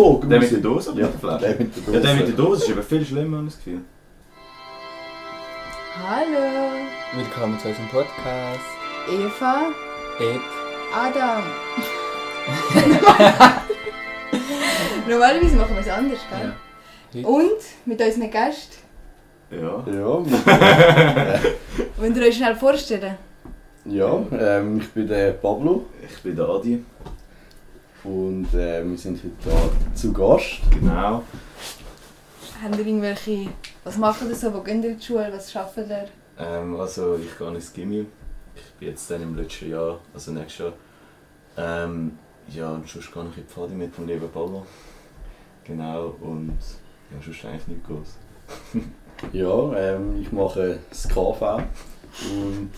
Talk Der mit der Dose oder Ja, mit der Flasche? der mit der Dose. Ja, der mit der Dose ist eben viel schlimmer, habe ich das Gefühl. Hallo, Willkommen zu unserem Podcast. Eva, Ed. Adam. Normalerweise machen wir es anders, gell? Ja. Und mit unseren Gästen. Ja. Ja, Wollt ihr euch schnell vorstellen? ja ähm, ich bin der Pablo Ich bin der Adi. Und äh, wir sind heute da zu Gast. Genau. Habt ihr irgendwelche... Was macht ihr so? Wo geht ihr in die Schule? Was arbeitet ihr? Ähm, also ich gehe ins Gimmi. Ich bin jetzt dann im letzten Jahr, also nächstes Jahr. Ähm, ja, und sonst gehe ich in die Pfade mit dem lieben Pablo. Genau, und ja, sonst eigentlich nicht groß. Ja, ähm, ich mache das KV und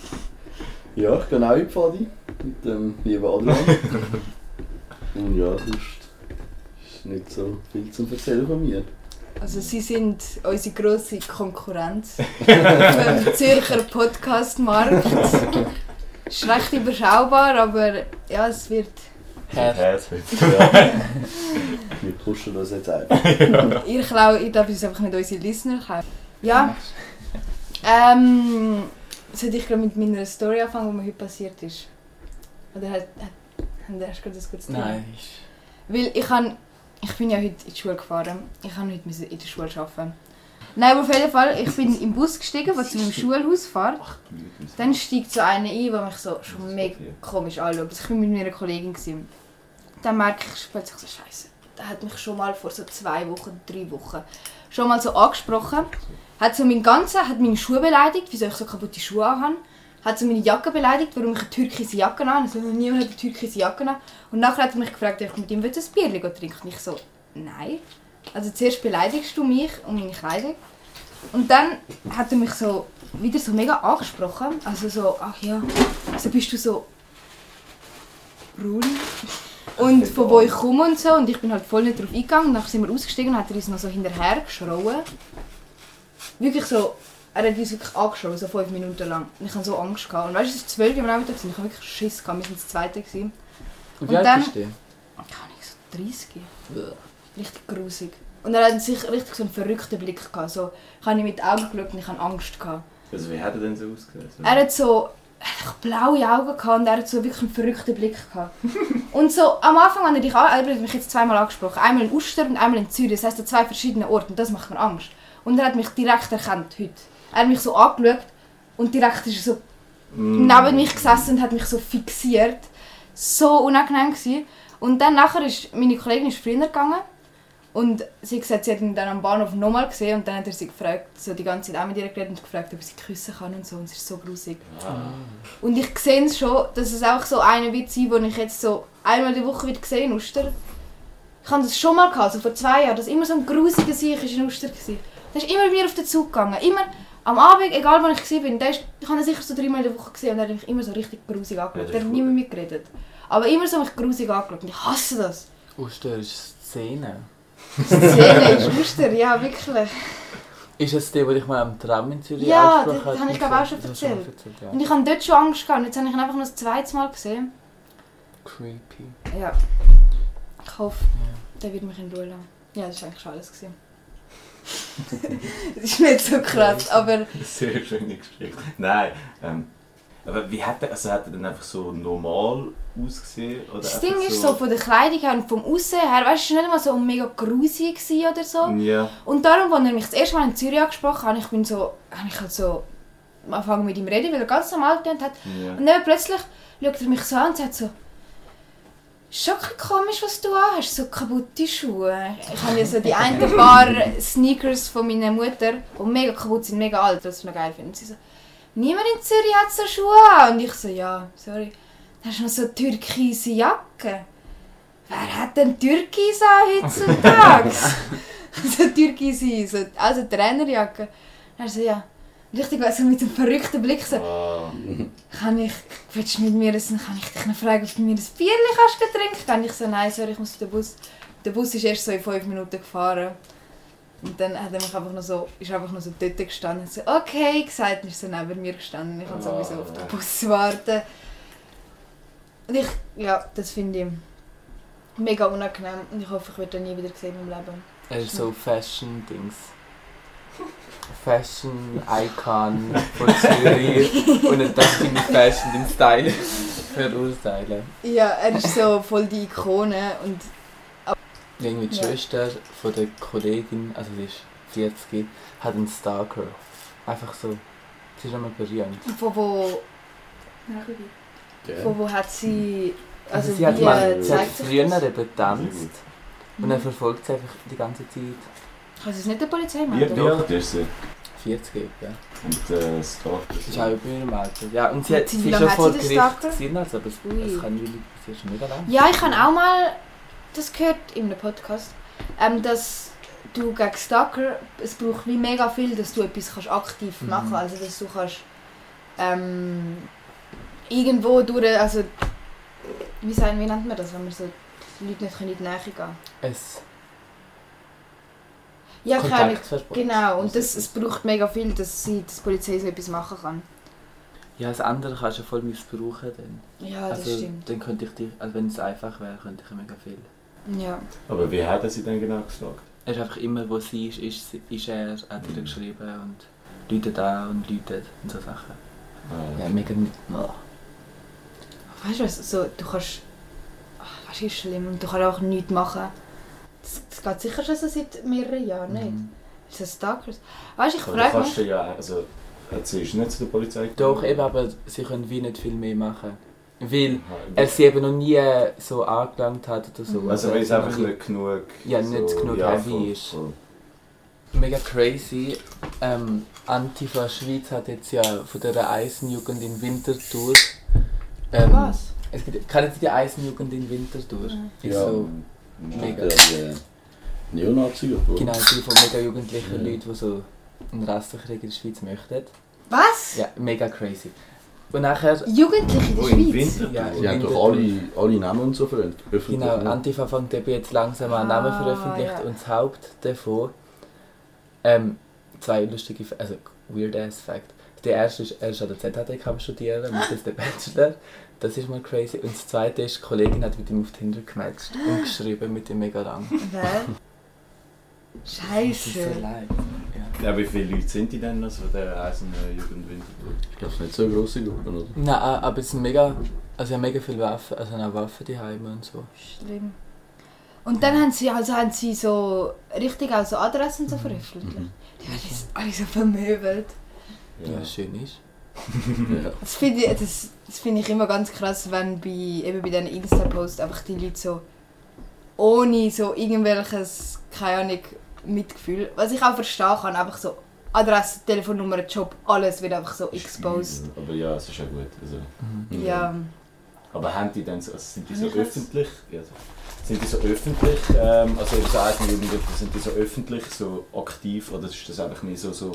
ja, ich gehe auch in die Pfadi mit dem lieben Adrian. und ja, sonst ist nicht so viel zu erzählen von mir. Also sie sind unsere grosse Konkurrenz im Zürcher Podcastmarkt. Ist recht überschaubar, aber ja, es wird... Ja. wir pushen das jetzt einfach. Ihr, klau, ich darf uns einfach nicht unsere Listener kaufen. Ja. Ähm, sollte ich gerade mit meiner Story anfangen, was mir heute passiert ist? Oder hat, hat, hast du ein gutes Thema? Nein. Weil ich kann, ich bin ja heute in die Schule gefahren. Ich kann heute in der Schule arbeiten. Nein, aber auf jeden Fall, ich bin im Bus gestiegen, der zu meinem Schulhaus fährt. Dann steigt so einer ein, der mich so schon mega komisch anschaut. Also ich war mit meiner Kollegin. Gewesen. Dann merke ich plötzlich so, Scheiße. Der hat mich schon mal vor so zwei Wochen, drei Wochen schon mal so angesprochen. Hat so mein ganzen, hat meine Schuhe beleidigt, wieso ich so kaputte Schuhe habe. Hat so meine Jacke beleidigt, warum ich eine türkise Jacke habe. Also niemand hat eine türkise Jacke an. Und nachher hat er mich gefragt, ob ich mit ihm ein Bier trinken Und ich so, nein. Also zuerst beleidigst du mich und meine Kleidung. Und dann hat er mich so wieder so mega angesprochen. Also so, ach ja, so bist du so braun. Und von wo ich komme und so. Und ich bin halt voll nicht drauf eingegangen. Dann sind wir ausgestiegen und hat er uns noch so hinterher geschrauen. Wirklich so, er hat uns wirklich angeschaut, so fünf Minuten lang. Und ich hatte so Angst. Gehabt. Und weißt du, es war zwölf am Nachmittag, ich hatte wirklich Schiss. Gehabt. Wir waren das Zweite. Gewesen. Und Und wie alt dann- bist du? Keine Ahnung, so 30. Richtig grusig. Und er hat sich richtig so einen verrückten Blick gehabt. So, ich habe ihm mit den Augen geschaut und ich hatte Angst. Gehabt. Also wie hat er denn so ausgesehen? Er hat so er hat blaue Augen gehabt und er hat so wirklich einen verrückten Blick gehabt. und so am Anfang, wenn er dich an, er hat mich jetzt zweimal angesprochen, einmal in Uster und einmal in Zürich, das heisst an zwei verschiedenen Orten und das macht mir Angst. Und er hat mich direkt erkannt heute. Er hat mich so angeschaut und direkt ist er so Mm. neben mich gesessen und hat mich so fixiert. So unangenehm gewesen. Und dann nachher ist meine Kollegin ist früher gegangen und sie hat gesagt, sie hat ihn dann am Bahnhof nochmal gesehen und dann hat er sie gefragt, so die ganze Zeit auch mit ihr geredet und gefragt, ob sie küssen kann und so und es ist so grusig. Ah. Und ich sehe es schon, dass es auch so einer wird sein, den ich jetzt so einmal die Woche wieder gesehen in Uster. Ich hatte das schon mal, gehabt, so vor zwei Jahren, dass immer so ein grusiger Sieg in Uster war. Der ist immer mit mir auf den Zug gegangen. Immer am Abend, egal wo ich war, der ist, ich habe ihn sicher so dreimal in der Woche gesehen und er hat mich immer so richtig grusig Ja, angeschaut. das der hat nie mit mir geredet. Aber immer so mich grusig angeschaut und ich hasse das. Uster ist Szene. Szene ist Uster, ja wirklich. Ist es die, die dich mal am Tram in Zürich Ja, das habe ich glaube auch schon du mal erzählt. ja. Und ich hatte dort schon Angst gehabt und jetzt habe ich ihn einfach noch das zweite Mal gesehen. Creepy. Ja. Ich hoffe, der wird mich in Ruhe lassen. Ja, das war eigentlich schon alles. Gewesen. das ist nicht so krass, aber Sehr schöne Geschichte. Nein. Ähm, aber wie hat er, also hat er dann einfach so normal ausgesehen? Oder das Ding ist so von der Kleidung her und vom Aussehen her, weißt du, es war nicht mal so mega grusig oder so. Ja. Und darum, als er mich das erste Mal in Zürich angesprochen hat, ich bin so, habe ich halt so angefangen mit ihm zu reden, weil er ganz normal getönt hat. ja. Und dann plötzlich schaut er mich so an und sagt so, schon ein komisch, was du anhast, so kaputte Schuhe. Ich habe ja so die ein paar Sneakers von meiner Mutter, die mega kaputt sind, mega alt, was ich noch geil finde. Und sie so, niemand in Zürich hat so Schuhe an. Und ich so, ja, sorry. Dann hast du noch so türkise Jacke. Wer hat denn Türkis an heutzutage? so türkise, so, also Trainerjacke. Dann so, ja. Richtig, also mit einem verrückten Blick so, Ah. kann ich, willst du mit mir ein, kann ich dich noch fragen, ob du mir ein Bierchen kannst trinken? Kann ich so, nein, sorry, ich muss auf den Bus. Der Bus ist erst so in fünf Minuten gefahren. Und dann hat er mich einfach noch so, ist einfach noch so dort gestanden und so, okay, gesagt, und ist so neben mir gestanden. Ich kann sowieso auf den Bus warten. Und ich, ja, das finde ich, Mega unangenehm und ich hoffe, ich werde ihn nie wieder sehen im Leben. Er ist so Fashion-Dings. Fashion-Icon von Zürich. Und er darf seine Fashion im Style verurteilen. Ja, er ist so voll die Ikone und Irgendwie die Ja. Schwester von der Kollegin, also sie ist 40, hat einen Stalker. Einfach so. Sie ist immer berühmt. von wo... Von wo hat sie... Also, Also, sie hat, mal, sie hat früher das? eben getanzt und er verfolgt sie einfach die ganze Zeit. Kann sie es nicht der Polizei melden? wie alt ist sie? 40, ja. Und äh, Stalker. Das ist auch über ihrem Alter. Ja, und sie, hat, sie lange ist schon sie vor Gericht gewesen, also, aber es, es kann sie ist schon mega lang. Ja, ich habe auch mal das gehört in einem Podcast, ähm, dass du gegen Stalker, es braucht wie mega viel, dass du etwas kannst aktiv Mhm. machen kannst. Also dass du kannst ähm, irgendwo durch, also wie, sagen, wie nennt man das, wenn man so die Leute nicht in die Nähe gehen? Es Ja, Ahnung. Kontaktverbot. Genau, und das, es braucht mega viel, dass, sie, dass die Polizei so etwas machen kann. Ja, das andere kannst du ja voll missbrauchen dann. Ja, das also, stimmt. dann könnte ich dich, also wenn es einfach wäre, könnte ich ja mega viel. Ja. Aber wie hat er sie denn genau gestalkt? Er ist einfach immer, wo sie ist, ist, ist er, hat ihr geschrieben und läutet an und läutet und so Sachen. Ah, Ja, mega nicht. Oh. Weißt du was, so, du kannst. Ach, weißt du, ist schlimm und du kannst auch nichts machen. Das, geht sicher schon so seit mehreren Jahren, nicht? Mhm. Ist das Stalkers? Weißt du, ich frage mich. du ja, also, erzählst du nicht zu der Polizei? Doch, eben, aber sie können wie nicht viel mehr machen. Weil er sie eben noch nie so angelangt hat oder so. Mhm. Also, weil es er einfach noch nicht genug. Ja, nicht genug heavy voll, ist. voll. Mega crazy. Ähm, Antifa Schweiz hat jetzt ja von der Eisenjugend in Winterthur. Ähm, Was? Es gibt, kennen Sie die Eisenjugend in Winterthur? Mhm. Ist Ja. so, Mega. Der äh, Neonazi oder? genau, die von mega jugendlichen Ja. Leuten, die so einen Rassenkrieg in der Schweiz möchten. Was? Ja, mega crazy. Und nachher, Jugendliche in Wo der in Schweiz? Winterthur? Ja, Die haben doch alle, alle Namen und so veröffentlicht. genau, Antifa fängt eben jetzt langsam an, Namen Ah, veröffentlicht ja. und das Haupt davon, ähm, zwei lustige, also weird ass Fact. Der erste ist, er ist an der ZHDK am studieren, macht jetzt den Bachelor. Das ist mal crazy. Und das zweite ist, die Kollegin hat mit ihm auf Tinder gematcht und geschrieben mit ihm mega lang. Hä? Das Scheiße. Ja. Ja, wie viele Leute sind die denn, also der Eisenjugend Winterthur? Ich glaube, es sind nicht so grosse Gruppen, oder? Nein, aber es sind mega, also sie haben mega viele Waffen, also haben auch Waffen daheim und so. Schlimm. Und dann haben sie, also haben sie so richtig auch so Adressen so veröffentlicht. Mhm. Die werden jetzt alle so vermöbelt. Ja, was schön ist. Ja. Das finde ich, das, das find ich immer ganz krass, wenn bei, eben bei diesen Insta-Posts einfach die Leute so ohne so irgendwelches, keine Ahnung, Mitgefühl, was ich auch verstehen kann, einfach so Adresse, Telefonnummer, Job, alles wird einfach so exposed. Aber ja, es ist ja gut. Also. Mhm. Ja, Aber haben die dann so, also sind die so öffentlich? Sind die so öffentlich, ähm, also so Eisenjugendliche, sind die so öffentlich, so aktiv oder ist das einfach mehr so, so,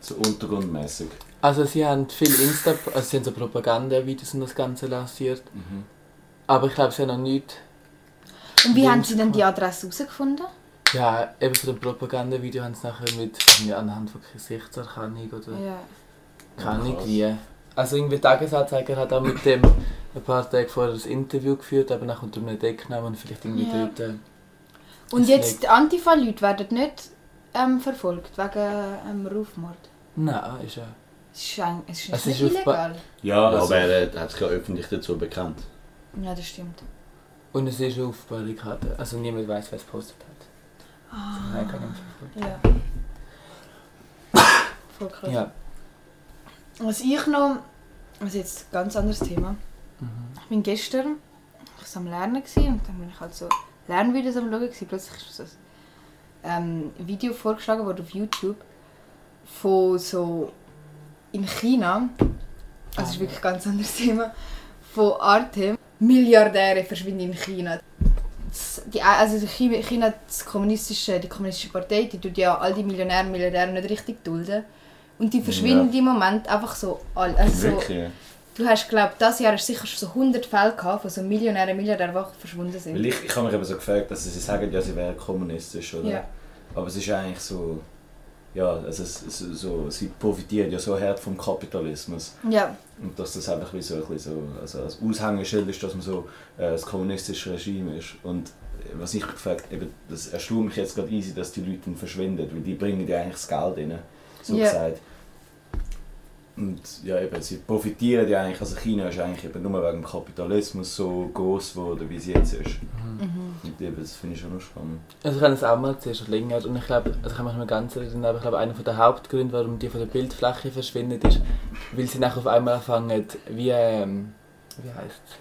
so untergrundmäßig? Also sie haben viel Insta, also sie haben so Propagandavideos und das Ganze lanciert. Mhm. Aber ich glaube, sie haben noch nicht. Und wie haben sie denn die Adresse herausgefunden? Ja, eben von dem Propagandavideo haben sie nachher mit irgendwie anhand von Gesichtserkennung oder Ja. Ahnung Krass. wie. Also irgendwie Tagesanzeiger hat auch mit dem ein paar Tage vorher ein Interview geführt, aber nachher unter einem Decknamen und vielleicht irgendwie Ja. dort. äh, Und Das jetzt die Antifa-Leute werden nicht ähm, verfolgt wegen ähm, Rufmord. Nein, ist ja. Es ist, ein- es ist Es ist illegal. Ja, Ja, also, aber er hat sich ja öffentlich dazu bekannt. Ja, das stimmt. Und es ist auf Barrikaden. Also niemand weiß, wer es gepostet hat. Ah. Kann ich nicht Ja. Voll krass. Ja. Was ich noch, also jetzt ein ganz anderes Thema. Mhm. Ich bin gestern ich war am Lernen gewesen, und dann bin ich halt so Lernvideos am Schauen. gewesen. Plötzlich ist so ein ähm, Video vorgeschlagen worden auf YouTube von so in China, also das ist wirklich ein ganz anderes Thema, von Artem. Milliardäre verschwinden in China. Das- Die, also China, China das kommunistische, die kommunistische Partei, die tut ja all die Millionäre und Milliardäre nicht richtig dulden. Und die verschwinden im Moment einfach so all. Also so. Du hast, glaube ich, dieses Jahr hast sicher schon so 100 Fälle gehabt, von so Millionären, Milliardären, die einfach verschwunden sind. Weil ich, ich habe mich eben so gefragt, dass sie sagen, ja, sie wären kommunistisch, oder? Ja. Aber es ist eigentlich so, ja, also es, es, so, sie profitieren ja so hart vom Kapitalismus. Ja, Und dass das einfach wie so ein bisschen so, also als Aushängeschild ist, dass man so äh, das kommunistische Regime ist. Und was ich gefragt eben, das erstaunt mich jetzt gerade easy, dass die Leute dann verschwinden, weil die bringen ja eigentlich das Geld rein, so Ja. gesagt. Und ja, eben, sie profitieren ja eigentlich, also China ist eigentlich eben nur wegen dem Kapitalismus so groß geworden, wie es jetzt ist. mhm. Und eben, das finde ich schon noch spannend. Also ich habe es auch mal gesehen, schon länger. Und ich glaube, also ich kann mich nicht mehr ganz erinnern, aber ich glaube, einer der Hauptgründe, warum die von der Bildfläche verschwindet, ist, weil sie nachher auf einmal anfangen, wie, ähm, wie heisst es?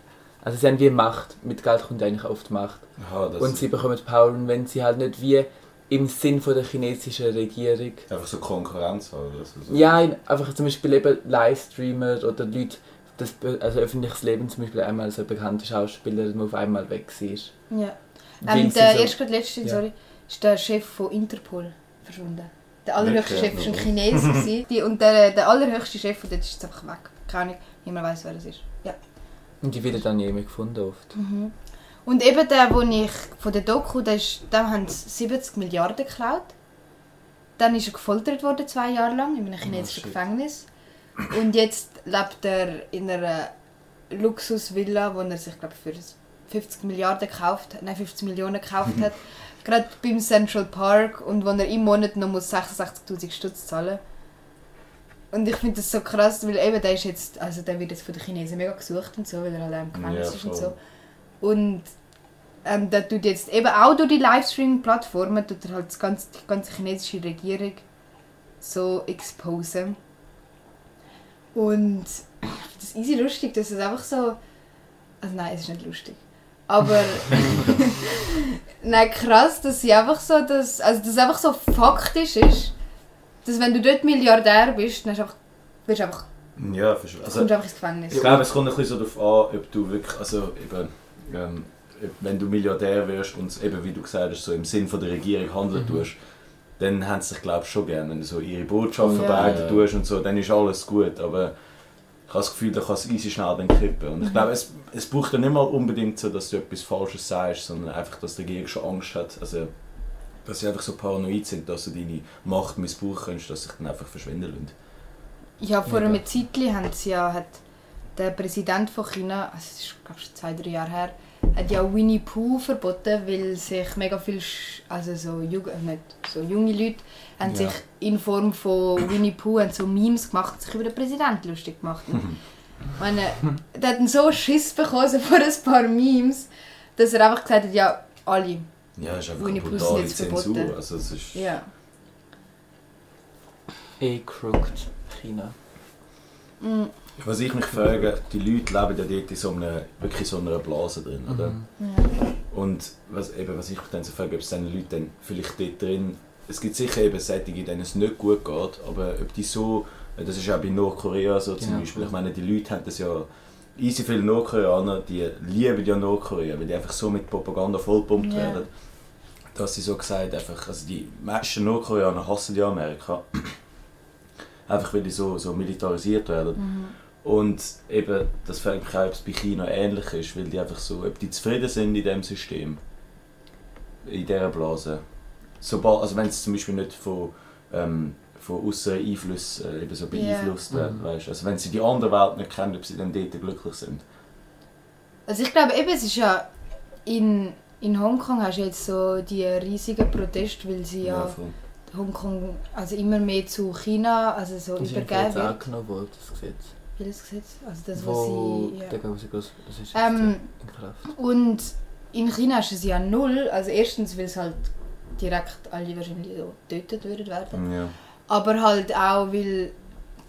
Also sie haben wie Macht. Mit Geld kommt eigentlich oft Macht. Aha, das Und sie bekommen Power, und wenn sie halt nicht wie im Sinn von der chinesischen Regierung einfach so Konkurrenz haben. Also so. Ja, in- einfach zum Beispiel eben Livestreamer oder Leute, das, also öffentliches Leben zum Beispiel einmal so eine bekannte Schauspielerin, die auf einmal weg war. ja. Ähm, der so- erst gerade letzte, Ja. sorry, ist der Chef von Interpol verschwunden. Der allerhöchste? Chef war ein Chinese. gewesen. die, und der, der allerhöchste Chef von dort ist jetzt einfach weg. Keine Ahnung, niemand weiß, wer das ist. Ja. Und die wird dann nie mehr gefunden oft. Mhm. Und eben der, wo ich von der Doku, der ist, dem haben sie 70 Milliarden geklaut. Dann ist er gefoltert worden, zwei Jahre lang, in einem chinesischen shit. Gefängnis. Und jetzt lebt er in einer Luxusvilla, wo er sich, glaube für 50 Milliarden gekauft hat, nein, 50 Millionen gekauft hat. Gerade beim Central Park und wo er im Monat noch muss 66'000 Stutz zahlen und ich finde das so krass, weil eben der ist jetzt, also der wird jetzt von den Chinesen mega gesucht und so, weil er auch im Gefängnis Ja, ist und so. Und ähm, der tut jetzt eben auch durch die Livestream-Plattformen tut er halt das ganze, die ganze chinesische Regierung so exposen. Und das easy lustig, dass es einfach so... Also nein, es ist nicht lustig. Aber... nein, krass, dass sie einfach so... Dass, also dass es einfach so faktisch ist, dass wenn du dort Milliardär bist, dann einfach, wirst du einfach, Ja, also, kommst du einfach ins Gefängnis. Ich glaube, es kommt ein bisschen so darauf an, ob du wirklich, also eben, ähm, wenn du Milliardär wirst und eben, wie du gesagt hast, so im Sinn von der Regierung handeln Mhm. tust, dann haben sie sich, glaube ich, schon gerne, wenn du so ihre Botschaft Ja. verbreiten Ja. tust und so, dann ist alles gut, aber ich habe das Gefühl, da kann es easy schnell dann kippen. Und ich Mhm. glaube, es, es braucht dann nicht mal unbedingt so, dass du etwas Falsches sagst, sondern einfach, dass die Regierung schon Angst hat, also dass sie einfach so paranoid sind, dass du deine Macht missbrauchen kannst, dass sie sich dann einfach verschwinden lassen. Ja, vor Mega. einem Zeitchen haben sie ja, hat der Präsident von China, also es ist glaube ich zwei, drei Jahre her, hat ja Winnie Pooh verboten, weil sich mega viel, Sch- also so, Jug äh, nicht, so junge Leute haben Ja. sich in Form von Winnie Pooh haben so Memes gemacht und sich über den Präsidenten lustig gemacht. Und ich meine, der hat so Schiss bekommen so vor ein paar Memes, dass er einfach gesagt hat, ja, alle. Ja, es ist einfach Winnie Pooh sind jetzt Zensur. verboten. Also es ist... Ja. Eh crooked China. Mm, Was ich mich frage, die Leute leben ja dort in so einer, wirklich so einer Blase drin, oder? Mhm. ja. Und was, eben, was ich mich dann so frage, ob es diesen Leuten dann vielleicht dort drin... Es gibt sicher eben solche, denen es nicht gut geht, aber ob die so... Das ist ja auch bei Nordkorea so zum Genau. Beispiel. Ich meine, die Leute haben das ja... Easy viele Nordkoreaner, die lieben ja Nordkorea, weil die einfach so mit Propaganda vollpumpt Ja. werden. Dass sie so gesagt einfach... Also die meisten Nordkoreaner hassen ja Amerika. Einfach weil die so, so militarisiert werden. Mhm. Und eben, das mich auch, ob es bei China ähnlich ist, weil die einfach so, ob die zufrieden sind in diesem System, in dieser Blase. Sobald, also wenn es zum Beispiel nicht von, ähm, von äußeren Einflüssen äh, eben so Ja. beeinflusst werden, Mhm. weißt? Also wenn sie die andere Welt nicht kennen, ob sie dann dort glücklich sind. Also ich glaube eben, es ist ja in, in Hongkong hast du jetzt so die riesigen Proteste, weil sie ja, voll. Hongkong also immer mehr zu China also so Das ist übergeben wird. angenommen worden, das Gesetz. Welches Gesetz? Also das, Wo was sie... der Ja. das ist Ähm, in Kraft. Und in China ist es ja null. Also erstens, weil es halt direkt alle wahrscheinlich so getötet würden werden. Ja. Aber halt auch, weil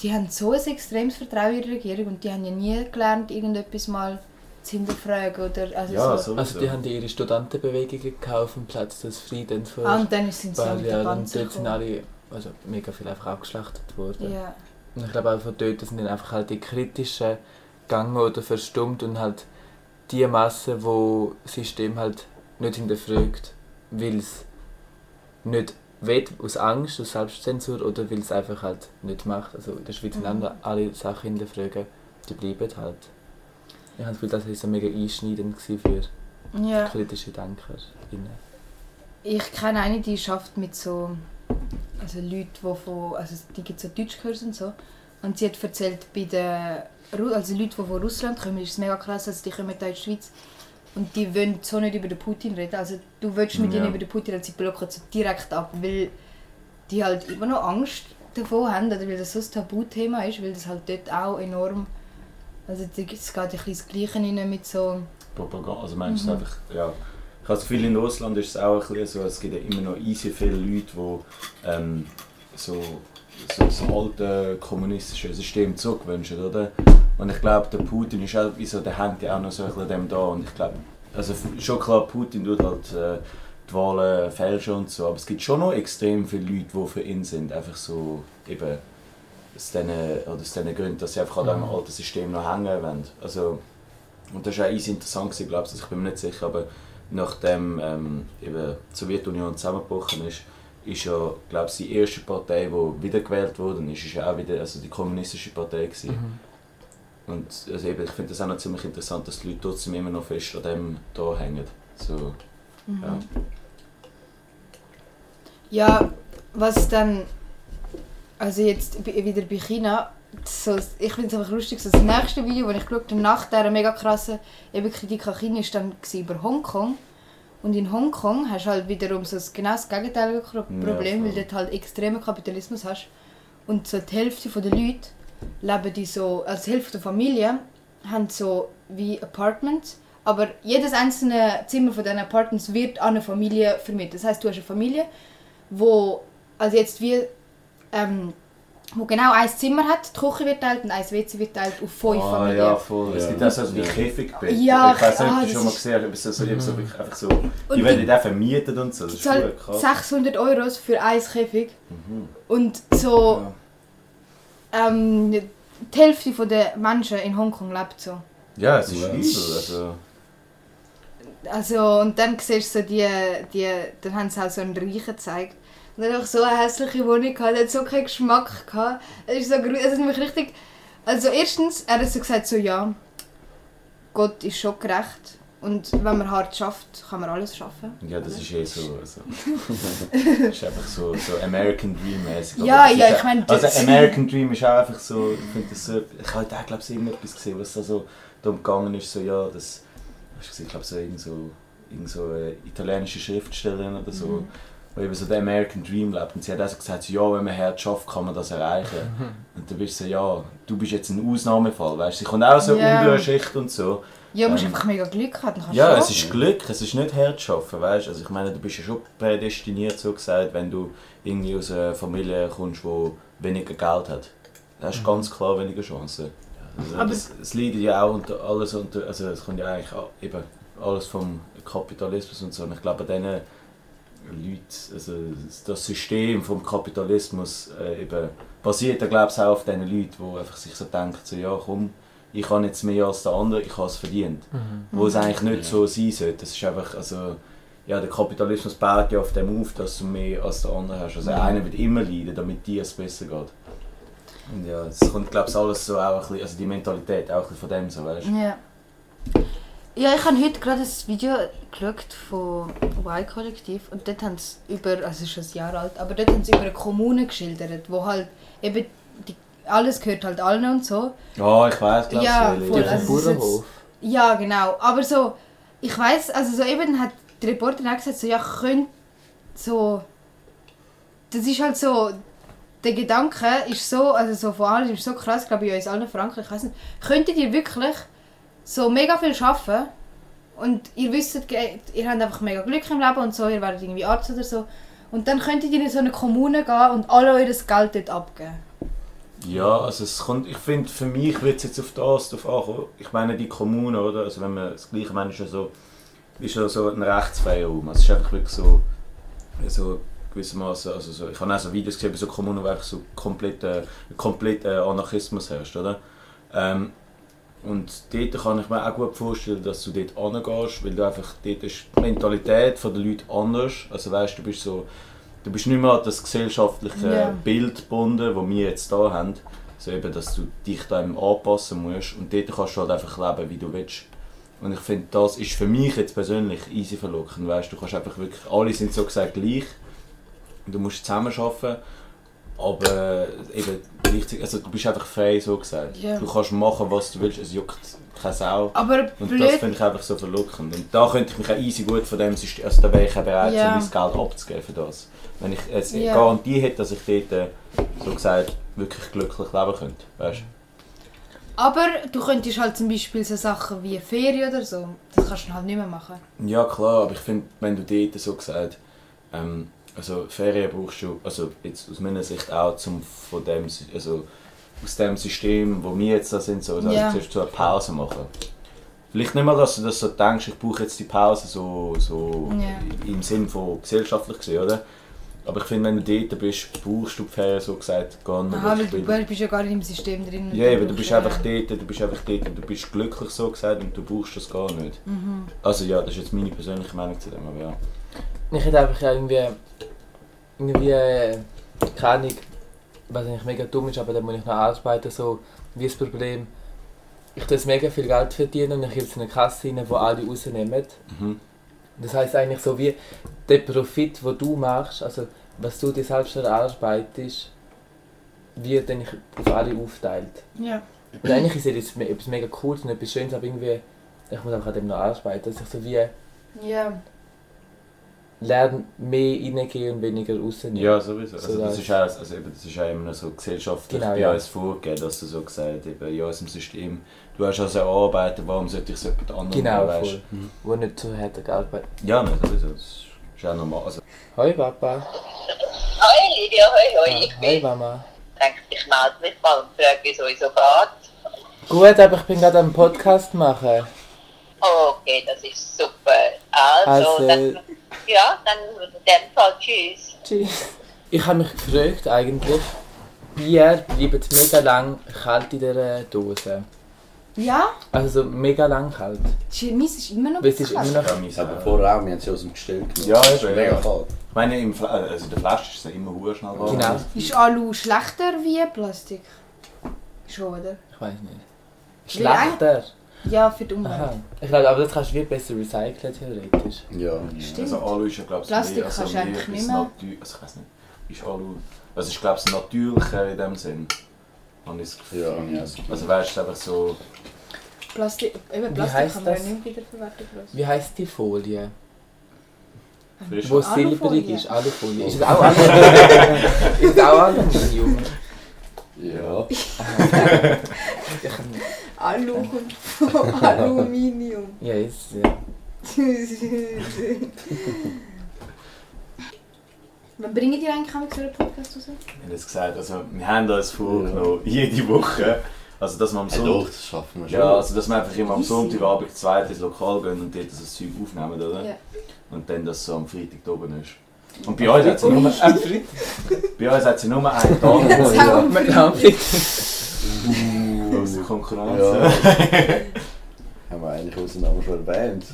die haben so ein extremes Vertrauen in ihre Regierung und die haben ja nie gelernt, irgendetwas mal zu hinterfragen oder also Ja, so. Also die haben ihre Studentenbewegungen gekauft am Platz des Friedens vor Ah, und dann sind sie paar mit der Jahren. Und dort sind alle, also mega viel einfach abgeschlachtet worden. Ja. Und ich glaube auch von dort sind dann einfach halt die kritischen gegangen oder verstummt und halt die Masse, wo das System halt nicht hinterfragt, weil es nicht will, aus Angst, aus Selbstzensur oder weil es einfach halt nicht macht. Also in der Schweiz mhm. alle Sachen hinterfragen, die bleiben halt. Ich habe das Gefühl, das war so mega einschneidend für ja. kritische Denker. Ich kenne eine, die schafft mit so also Leute, die von, also die gibt so Deutschkurs und so. Und sie hat erzählt, bei den also Leute, die von Russland kommen, ist es mega krass, also die kommen da in die Schweiz und die wollen so nicht über den Putin reden. Also du willst mit Ja. ihnen über den Putin reden, sie blocken so direkt ab, weil die halt immer noch Angst davon haben, oder weil das so ein Tabuthema ist, weil das halt dort auch enorm, also es geht ein bisschen das Gleiche rein mit so, Propaganda. Also meinst du Mhm. einfach, ja. Ich habe das Gefühl, in Russland ist es auch ein bisschen so, es gibt ja immer noch easy viele Leute, die ähm, so, so das alte kommunistische System zurückwünschen, oder? Und ich glaube, der Putin ist auch, wieso, der hängt ja auch noch so ein bisschen dem da und ich glaube, also schon klar, Putin tut halt äh, die Wahlen fälschen und so, aber es gibt schon noch extrem viele Leute, die für ihn sind, einfach so eben aus diesen, oder aus diesen Gründen, dass sie einfach an dem Mhm. alten System noch hängen wollen. Also, und das war auch easy interessant, gewesen, glaubst du, ich bin mir nicht sicher, aber nachdem ähm, eben die Sowjetunion zusammengebrochen ist, ist ja, glaube ich, die erste Partei, die wiedergewählt wurde, ist, ist ja auch wieder also die kommunistische Partei gewesen. Mhm. Und also eben, ich finde das auch noch ziemlich interessant, dass die Leute trotzdem immer noch fest an dem da hängen. So, Mhm. ja. Ja, was dann, also jetzt wieder bei China, so, ich finde es einfach lustig, so das nächste Video, das ich geschaut habe, nach dieser mega krassen eben Kritik an China, war dann über Hongkong. Und in Hongkong hast du halt wiederum so das genau das gegenteilige Pro- Ja, Problem, weil du dort halt extremen Kapitalismus hast. Und so die Hälfte der Leute leben die so, also die Hälfte der Familien haben so wie Apartments, aber jedes einzelne Zimmer von diesen Apartments wird an eine Familie vermietet. Das heißt, du hast eine Familie, wo also jetzt wie ähm, wo genau ein Zimmer hat, die Küche wird teilt und ein WC wird teilt auf fünf Ah, Familien. ja, voll. Es gibt auch so wie Ja. Käfigbett. Ja, ich weiß nicht, ob ah, du das schon mal gesehen hast, aber so, so, so, Mhm. einfach so. Die die- werden auch vermietet und so. Das Ich ist krass. 600 Euro für ein Käfig Mhm. und so Ja. ähm, die Hälfte der Menschen in Hongkong lebt so. Ja, es ist Ja. übel. Also, Also, und dann siehst du so die, die, dann haben sie auch so einen Reichen gezeigt. Und er hat auch so eine hässliche Wohnung gehabt, er hat so keinen Geschmack gehabt. Es ist so es hat mich richtig... Also erstens, er hat so gesagt so, ja, Gott ist schon gerecht. Und wenn man hart schafft, kann man alles schaffen. ja, das ist eh so. Also. das ist einfach so, so American Dream mäßig. Ja, ja, ich meine, Also American Dream ist auch einfach so, ich finde das so, ich habe da glaube ich irgendetwas gesehen, was da so darum gegangen ist, so ja, das, hast du gesehen, ich glaube so irgend so, irgend so eine italienische Schriftstellerin oder so, Mhm. Die eben so den American Dream lebt und sie hat auch so gesagt, so, ja, wenn man hart schafft, kann man das erreichen. Und dann bist du so, ja, du bist jetzt ein Ausnahmefall, weißt du, sie kommt auch so yeah. Schicht und so. Ja, du musst Ähm, einfach mega Glück haben, dann Ja, du es ist Glück, es ist nicht hart schaffen, weißt du? Also ich meine, du bist ja schon prädestiniert, so gesagt, wenn du irgendwie aus einer Familie kommst, die weniger Geld hat. Da hast du ganz klar weniger Chancen. Also Aber- das, es leidet ja auch unter alles unter, also es kommt ja eigentlich eben alles vom Kapitalismus und so. Und ich glaube, an diesen Leuten, also das System vom Kapitalismus äh, eben basiert, glaube ich, auch auf diesen Leuten, die einfach sich so denken, so, ja komm, ich habe jetzt mehr als der andere, ich habe es verdient. Mhm. Wo es eigentlich nicht Ja. so sein sollte. Das ist einfach, also, ja, der Kapitalismus baut ja auf dem auf, dass du mehr als der andere hast. Also Ja. einer wird immer leiden, damit dir es besser geht. Und ja, es kommt, glaube ich, alles so auch ein bisschen, also die Mentalität auch ein bisschen von dem so, weißt du? Ja. Ja, ich habe heute gerade ein Video geschaut von Y-Kollektiv und dort haben sie über, also es ist schon ein Jahr alt, aber dort haben sie über eine Kommune geschildert, wo halt eben die, alles gehört halt allen und so. Ja, ich weiß, glaube ich. Ja, welche. voll, Die also Bauernhof. Ja, genau. Aber so, ich weiß, also so eben hat die Reporterin auch gesagt, so, ja, könnt so, das ist halt so, der Gedanke ist so, also so von allen ist so krass, glaube ich, in uns allen Franken, ich weiß nicht, könntet ihr wirklich so mega viel arbeiten und ihr wisst, ihr habt einfach mega Glück im Leben und so, ihr werdet irgendwie Arzt oder so und dann könntet ihr in so eine Kommune gehen und alle euer Geld dort abgeben. Ja, also es kommt, ich finde, für mich wird es jetzt auf das drauf ankommen. Ich meine, die Kommune, oder? Also wenn man das Gleiche ja so, ist ja so ein rechtsfreier Raum. Also es ist einfach wirklich so, so gewissermaßen, also so, ich habe auch so Videos gesehen so Kommunen, wo einfach so komplett äh, Anarchismus herrscht, oder? Ähm, und dort kann ich mir auch gut vorstellen, dass du dort hingehst, weil du einfach, dort ist die Mentalität der Leute anders. Also weißt du, bist so, du bist nicht mehr an das gesellschaftliche Ja. Bild gebunden, das wir jetzt hier haben. So eben, dass du dich dem anpassen musst und dort kannst du halt einfach leben, wie du willst. Und ich finde, das ist für mich jetzt persönlich easy verlockend, weißt du, kannst einfach wirklich, alle sind so gesagt gleich. Du musst zusammen arbeiten Aber äh, eben, richtig, also du bist einfach frei, so gesagt. Ja. Du kannst machen, was du willst, es juckt keine Sau. Aber Und das blöd, finde ich einfach so verlockend. Und da könnte ich mich auch easy gut von dem System, also da wäre ich auch bereit, Ja. um mein Geld abzugeben für das. Wenn ich jetzt Ja. Garantie hätte, dass ich dort, äh, so gesagt, wirklich glücklich leben könnte. Weißt aber du könntest halt zum Beispiel so Sachen wie Ferien oder so, das kannst du halt nicht mehr machen. Ja klar, aber ich finde, wenn du dort so gesagt, ähm, also Ferien brauchst du, also jetzt aus meiner Sicht auch zum von dem, also aus dem System, wo wir jetzt da sind, so, also Ja. zuerst so eine Pause machen. Vielleicht nicht mal, dass du das so denkst, ich brauche jetzt die Pause so, so Ja. im Sinn von gesellschaftlich gesehen, oder? Aber ich finde, wenn du dort bist, brauchst du die Ferien so gesagt gar nicht. Aha, weil du bist ja gar nicht im System drin. ja, aber du bist einfach dort, du bist einfach dort du bist glücklich so gesagt und du brauchst das gar nicht. Mhm. Also ja, das ist jetzt meine persönliche Meinung zu dem, aber ja. Ich hätte einfach ja irgendwie. irgendwie. äh, keine Ahnung, was eigentlich mega dumm ist, aber da muss ich noch arbeiten. So wie das Problem. Ich tue mega viel Geld verdienen und ich gebe es in eine Kasse rein, wo alle rausnehmen. Mhm. Das heisst eigentlich so wie der Profit, den du machst, also was du dir selbst erarbeitest, wird dann auf alle aufteilt. Ja. Und eigentlich ist es etwas mega Cooles und etwas Schönes, aber irgendwie, ich muss einfach an dem noch arbeiten, dass ich so wie Ja. Lerne, mehr reingehen und weniger rausnehmen. Ja, sowieso. Also So das, das- ist auch, also eben, das ist auch immer so gesellschaftlich Genau, bei ja. uns vorgegeben, dass du so gesagt eben, in unserem System, du hast also erarbeitet, warum sollte ich es jemand anderem Genau, weisst voll. Wo nicht so hart gearbeitet. du? Ja, nein, sowieso. Das ist auch normal. Also, Hoi Papa. Hoi Lydia, hoi hoi, ich Hoi bin. Mama. denke, ich melde mich mal und frage, wie es euch so geht. Gut, aber ich bin gerade am Podcast machen. Okay, das ist super. Also, Also- dann, ja, dann in dem Fall tschüss. Tschüss. Ich habe mich gefragt eigentlich, Bier bleibt mega lang kalt in dieser Dose. Ja? Also so mega lang kalt. Meins ist immer noch Weil es ist kalt. immer noch... ja, mein Aber vorher auch, wir haben sie aus dem Gestell genommen. Ja, ist mega kalt. Ich meine, im Fla also in der Flasche ist es ja immer hure schnell warm. Genau. Ist Alu schlechter wie Plastik? Schon, oder? Ich weiß nicht. Schlechter? Ja, für die Umwelt. Aha. Ich glaube, aber das kannst du viel besser recyceln, theoretisch. Ja. Stimmt. Also Alu ist ja glaube ich Plastik mehr, also kannst du eigentlich nicht mehr. natür- Also ich weiß nicht, ist Alu... Also ist glaube ich natürlicher in dem Sinn. Habe ich das Gefühl. Ja, ja. Also weißt du, einfach so... Plastik, eben Wie Plastik kann man ja das? nicht wiederverwerten. Wie heisst die Folie? Frisch. Wo silberig ist, Alufolie. Ist es auch Aluminium? ist es auch Aluminium? Ja. Ich kann nicht. Alu von Aluminium. Ja, ist ja. Wann bringen die eigentlich einmal so einen Podcast raus? Ich habe es gesagt, also wir haben uns vorgenommen, jede Woche, also dass wir am Hey, doch, Sonntag, das schaffen wir schon. ja, also dass wir einfach immer am. Sonntagabend zweit ins Lokal gehen und dort das Zeug aufnehmen, oder? Ja. Und dann, dass es so am Freitag da oben ist. Und bei uns hat sie nur, bei uns hat sie nur einen Tag. Ja. Grosse Konkurrenz. Ja. haben wir eigentlich unseren Namen schon erwähnt?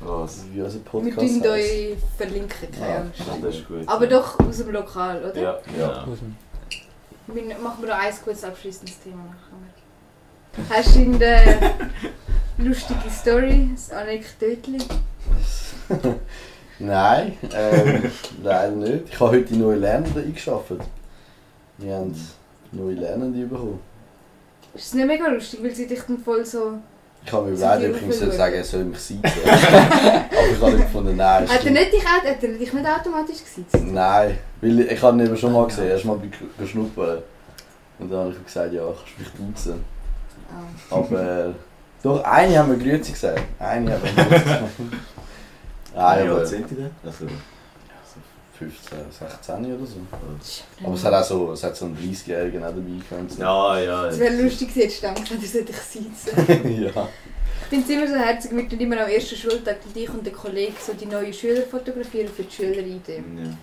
Was? Wie unser Wir Podcast tun heisst. euch verlinken, keine Ja. Angst. Das ist gut. Aber doch aus dem Lokal, oder? Ja, Ja. Wir machen wir noch ein kurz abschließendes Thema nachher. Hast du irgendeine lustige Story, ein Anekdötchen? Nein, ähm, leider nicht. Ich habe heute neue Lernende eingeschafft. Wir haben neue Lernende bekommen. Ist es nicht mega lustig, weil sie dich dann voll so... Ich habe mir überlegt, ob ich ihm soll sagen er soll mich sitzen. Aber ich habe nicht gefunden, nein. Hat er, nicht dich, hat er dich nicht automatisch gesetzt? Nein, weil ich habe ihn eben schon mal gesehen. Erst mal bei Sch- schnuppern. Und dann habe ich gesagt, ja, kannst mich duzen. Ah. Aber äh, doch, eine haben wir Grüezi gesagt. Eine haben wir Grüezi gesagt. Nein, Wie aber alt sind die denn? Also, 15, 16 oder so. Aber es hat auch so, es hat so einen 30-Jährigen auch dabei gehabt. ja, ja. Es wäre lustig gewesen, hättest du gedacht, er sollte dich sitzen. ja. Ich finde es immer so herzig, wir tun immer am ersten Schultag mit ich und der Kollege so die neuen Schüler fotografieren für die Schüler-ID. Ja.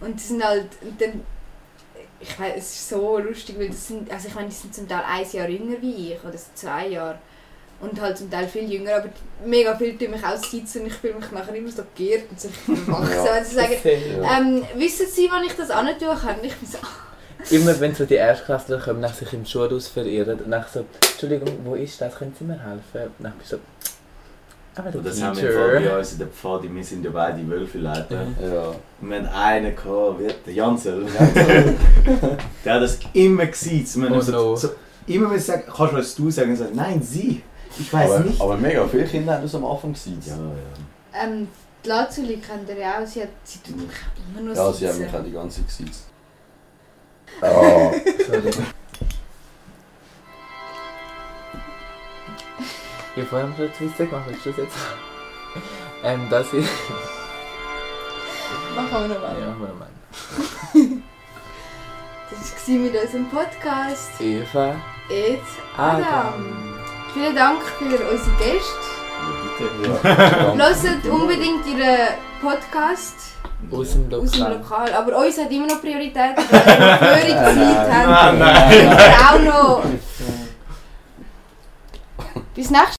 Und die sind halt, und dann, ich weiß, es ist so lustig, weil das sind, also ich meine, die sind zum Teil ein Jahr jünger wie ich, oder so zwei Jahre. Und halt zum Teil viel jünger, aber mega viel tun mich aussitzen und ich fühle mich nachher immer so geirrt und so erwachsen. Ja. Also sagen, Ja. ähm, wissen Sie, wann ich das antun kann? Und ich bin so, Immer wenn so die Erstklässler kommen, nach sich im Schulhaus verirren und nach so, Entschuldigung, wo ist das? Können Sie mir helfen? Und dann bin ich so, Aber das haben wir Teacher. bei uns in der Pfadi, wir sind ja beide Wölfeleiter. Mhm. Ja. Und wir haben einen gehabt, wie der Jansel. der hat das immer gesehen. Wir Oh so, no. so, immer wenn sagen, kannst du was du sagen? Und sagen, nein, sie. Ich weiß aber, nicht. aber mega viele Kinder haben das am Anfang gesehen. ja, ja. Ähm, die Lazuli kennt ihr ja auch, sie, hat, sie tut mich immer nur Ja, sie haben sitzen. mich auch die ganze Zeit gesehen. Sorry. Ich habe vorhin schon einen Twist gemacht, willst du das jetzt? ähm, das ist... Machen wir nochmal. Ja, machen wir nochmal. Das war mit unserem Podcast. Eva, It's Adam. Adam. Vielen Dank für unsere Gäste. ja. Hört unbedingt ihren Podcast Aus dem aus dem Lokal. Lokal. Aber uns hat immer noch Priorität, weil wir Führung Nein, haben. nein. Wir auch noch. Bis nächstes